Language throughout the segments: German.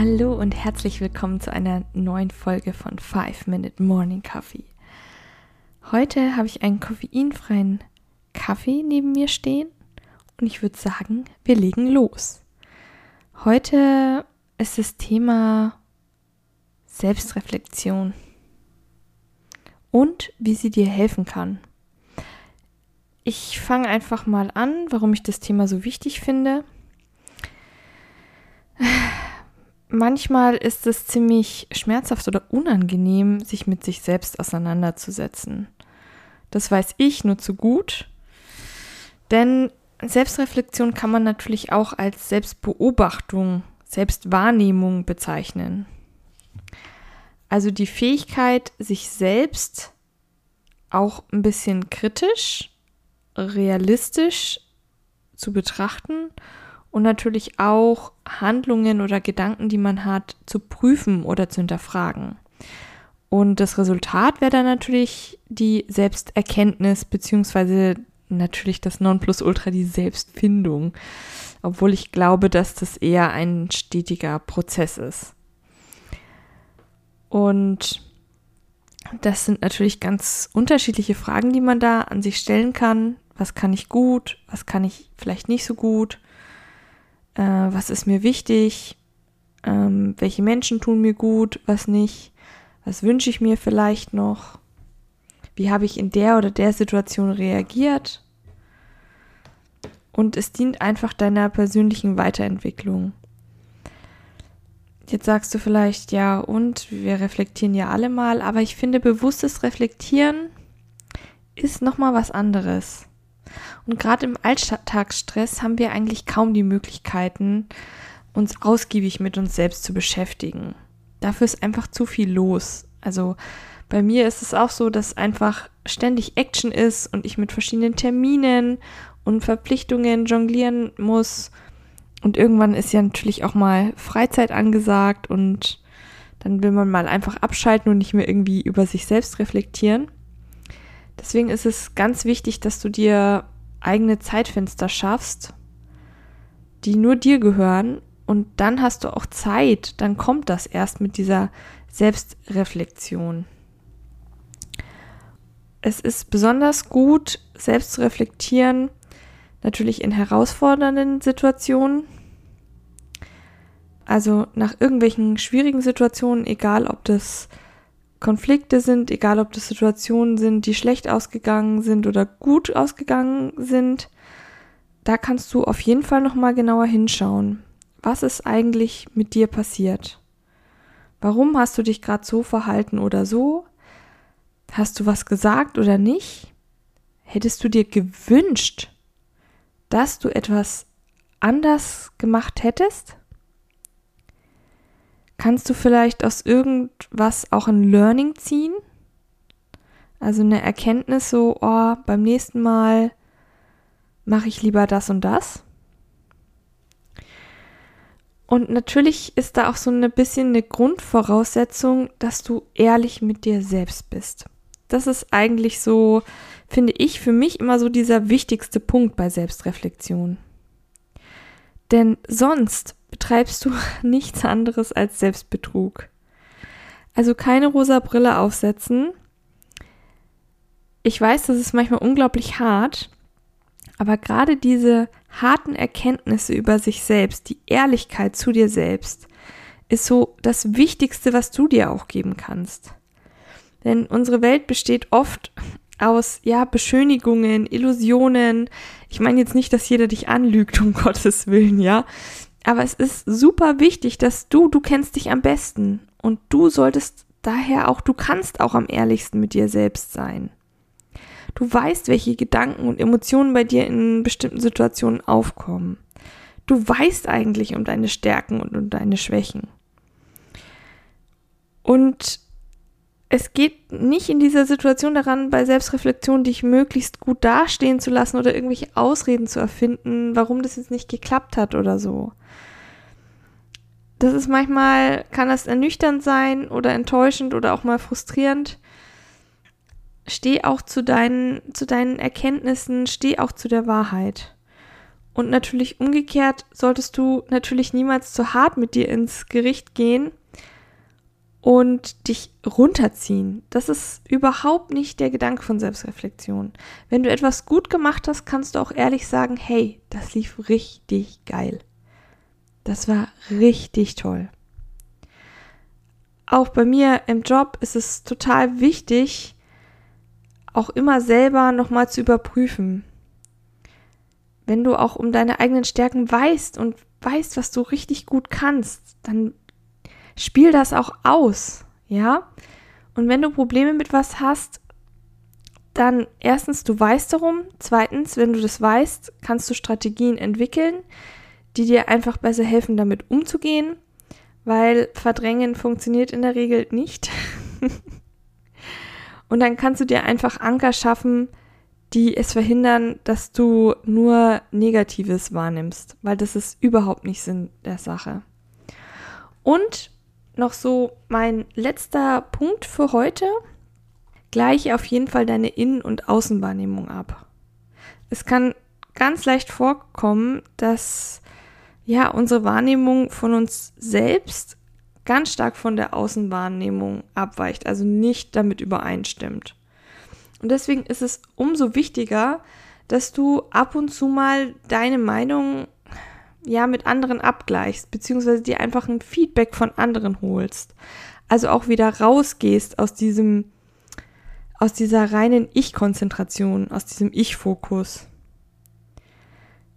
Hallo und herzlich willkommen zu einer neuen Folge von 5 Minute Morning Coffee. Heute habe ich einen koffeinfreien Kaffee neben mir stehen und ich würde sagen, wir legen los. Heute ist das Thema Selbstreflexion und wie sie dir helfen kann. Ich fange einfach mal an, warum ich das Thema so wichtig finde. Manchmal ist es ziemlich schmerzhaft oder unangenehm, sich mit sich selbst auseinanderzusetzen. Das weiß ich nur zu gut, denn Selbstreflexion kann man natürlich auch als Selbstbeobachtung, Selbstwahrnehmung bezeichnen. Also die Fähigkeit, sich selbst auch ein bisschen kritisch, realistisch zu betrachten und natürlich auch Handlungen oder Gedanken, die man hat, zu prüfen oder zu hinterfragen. Und das Resultat wäre dann natürlich die Selbsterkenntnis beziehungsweise natürlich das Nonplusultra die Selbstfindung, obwohl ich glaube, dass das eher ein stetiger Prozess ist. Und das sind natürlich ganz unterschiedliche Fragen, die man da an sich stellen kann. Was kann ich gut? Was kann ich vielleicht nicht so gut? Äh, was ist mir wichtig? Ähm, welche Menschen tun mir gut? Was nicht? Was wünsche ich mir vielleicht noch? Wie habe ich in der oder der Situation reagiert? Und es dient einfach deiner persönlichen Weiterentwicklung. Jetzt sagst du vielleicht, ja, und wir reflektieren ja alle mal, aber ich finde, bewusstes Reflektieren ist nochmal was anderes. Und gerade im Alltagsstress haben wir eigentlich kaum die Möglichkeiten, uns ausgiebig mit uns selbst zu beschäftigen. Dafür ist einfach zu viel los. Also bei mir ist es auch so, dass einfach ständig Action ist und ich mit verschiedenen Terminen und Verpflichtungen jonglieren muss. Und irgendwann ist ja natürlich auch mal Freizeit angesagt und dann will man mal einfach abschalten und nicht mehr irgendwie über sich selbst reflektieren. Deswegen ist es ganz wichtig, dass du dir eigene Zeitfenster schaffst, die nur dir gehören und dann hast du auch Zeit, dann kommt das erst mit dieser Selbstreflexion. Es ist besonders gut, selbst zu reflektieren, natürlich in herausfordernden Situationen. Also nach irgendwelchen schwierigen Situationen, egal ob das Konflikte sind, egal ob das Situationen sind, die schlecht ausgegangen sind oder gut ausgegangen sind, da kannst du auf jeden Fall noch mal genauer hinschauen. Was ist eigentlich mit dir passiert? Warum hast du dich gerade so verhalten oder so? Hast du was gesagt oder nicht? Hättest du dir gewünscht, dass du etwas anders gemacht hättest? Kannst du vielleicht aus irgendwas auch ein Learning ziehen? Also eine Erkenntnis so, oh, beim nächsten Mal mache ich lieber das und das. Und natürlich ist da auch so ein bisschen eine Grundvoraussetzung, dass du ehrlich mit dir selbst bist. Das ist eigentlich so, finde ich, für mich immer so dieser wichtigste Punkt bei Selbstreflexion. Denn sonst betreibst du nichts anderes als Selbstbetrug. Also keine rosa Brille aufsetzen. Ich weiß, das ist manchmal unglaublich hart, aber gerade diese harten Erkenntnisse über sich selbst, die Ehrlichkeit zu dir selbst, ist so das Wichtigste, was du dir auch geben kannst. Denn unsere Welt besteht oft aus, ja, Beschönigungen, Illusionen. Ich meine jetzt nicht, dass jeder dich anlügt, um Gottes Willen, ja. Aber es ist super wichtig, dass du, du kennst dich am besten. Und du solltest daher auch, du kannst auch am ehrlichsten mit dir selbst sein. Du weißt, welche Gedanken und Emotionen bei dir in bestimmten Situationen aufkommen. Du weißt eigentlich um deine Stärken und um deine Schwächen. Und es geht nicht in dieser Situation daran, bei Selbstreflexion dich möglichst gut dastehen zu lassen oder irgendwelche Ausreden zu erfinden, warum das jetzt nicht geklappt hat oder so. Das ist manchmal, kann das ernüchternd sein oder enttäuschend oder auch mal frustrierend. Steh auch zu deinen, zu deinen Erkenntnissen, steh auch zu der Wahrheit. Und natürlich umgekehrt solltest du natürlich niemals zu hart mit dir ins Gericht gehen und dich runterziehen. Das ist überhaupt nicht der Gedanke von Selbstreflexion. Wenn du etwas gut gemacht hast, kannst du auch ehrlich sagen, hey, das lief richtig geil. Das war richtig toll. Auch bei mir im Job ist es total wichtig, auch immer selber nochmal zu überprüfen. Wenn du auch um deine eigenen Stärken weißt und weißt, was du richtig gut kannst, dann spiel das auch aus, ja? Und wenn du Probleme mit was hast, dann erstens, du weißt darum. Zweitens, wenn du das weißt, kannst du Strategien entwickeln, die dir einfach besser helfen, damit umzugehen, weil Verdrängen funktioniert in der Regel nicht. Und dann kannst du dir einfach Anker schaffen, die es verhindern, dass du nur Negatives wahrnimmst, weil das ist überhaupt nicht Sinn der Sache. Und noch so mein letzter Punkt für heute. Gleiche auf jeden Fall deine Innen- und Außenwahrnehmung ab. Es kann ganz leicht vorkommen, dass ja unsere Wahrnehmung von uns selbst ganz stark von der Außenwahrnehmung abweicht, also nicht damit übereinstimmt. Und deswegen ist es umso wichtiger, dass du ab und zu mal deine Meinung ja mit anderen abgleichst, beziehungsweise dir einfach ein Feedback von anderen holst. Also auch wieder rausgehst aus diesem, aus dieser reinen Ich-Konzentration, aus diesem Ich-Fokus.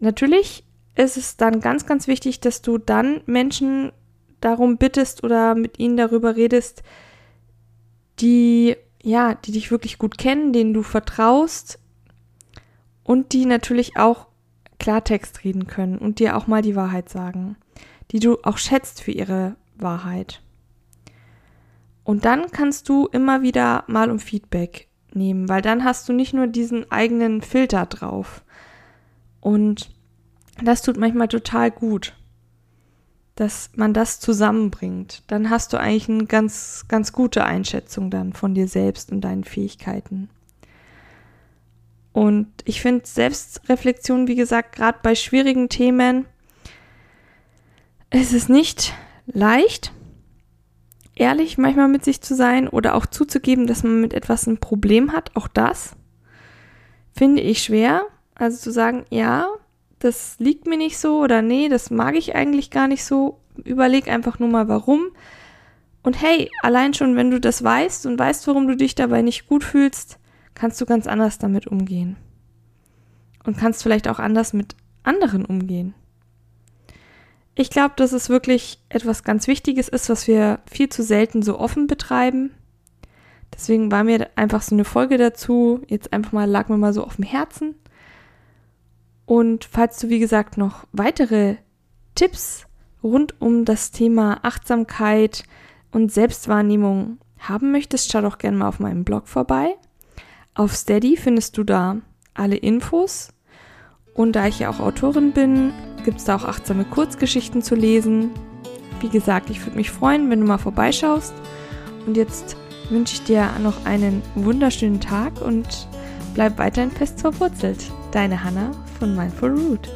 Natürlich ist es dann ganz, ganz wichtig, dass du dann Menschen darum bittest oder mit ihnen darüber redest, die, ja, die dich wirklich gut kennen, denen du vertraust und die natürlich auch Klartext reden können und dir auch mal die Wahrheit sagen, die du auch schätzt für ihre Wahrheit. Und dann kannst du immer wieder mal um Feedback nehmen, weil dann hast du nicht nur diesen eigenen Filter drauf. Und das tut manchmal total gut, dass man das zusammenbringt. Dann hast du eigentlich eine ganz, ganz gute Einschätzung dann von dir selbst und deinen Fähigkeiten. Und ich finde Selbstreflexion, wie gesagt, gerade bei schwierigen Themen, ist es nicht leicht, ehrlich manchmal mit sich zu sein oder auch zuzugeben, dass man mit etwas ein Problem hat. Auch das finde ich schwer. Also zu sagen, ja, das liegt mir nicht so oder nee, das mag ich eigentlich gar nicht so. Überleg einfach nur mal warum. Und hey, allein schon, wenn du das weißt und weißt, warum du dich dabei nicht gut fühlst, kannst du ganz anders damit umgehen. Und kannst vielleicht auch anders mit anderen umgehen. Ich glaube, dass es wirklich etwas ganz Wichtiges ist, was wir viel zu selten so offen betreiben. Deswegen war mir einfach so eine Folge dazu, jetzt einfach mal, lag mir mal so auf dem Herzen. Und falls du, wie gesagt, noch weitere Tipps rund um das Thema Achtsamkeit und Selbstwahrnehmung haben möchtest, schau doch gerne mal auf meinem Blog vorbei. Auf Steady findest du da alle Infos. Und da ich ja auch Autorin bin, gibt es da auch achtsame Kurzgeschichten zu lesen. Wie gesagt, ich würde mich freuen, wenn du mal vorbeischaust. Und jetzt wünsche ich dir noch einen wunderschönen Tag und bleib weiterhin fest verwurzelt. Deine Hanna von Mindful Root.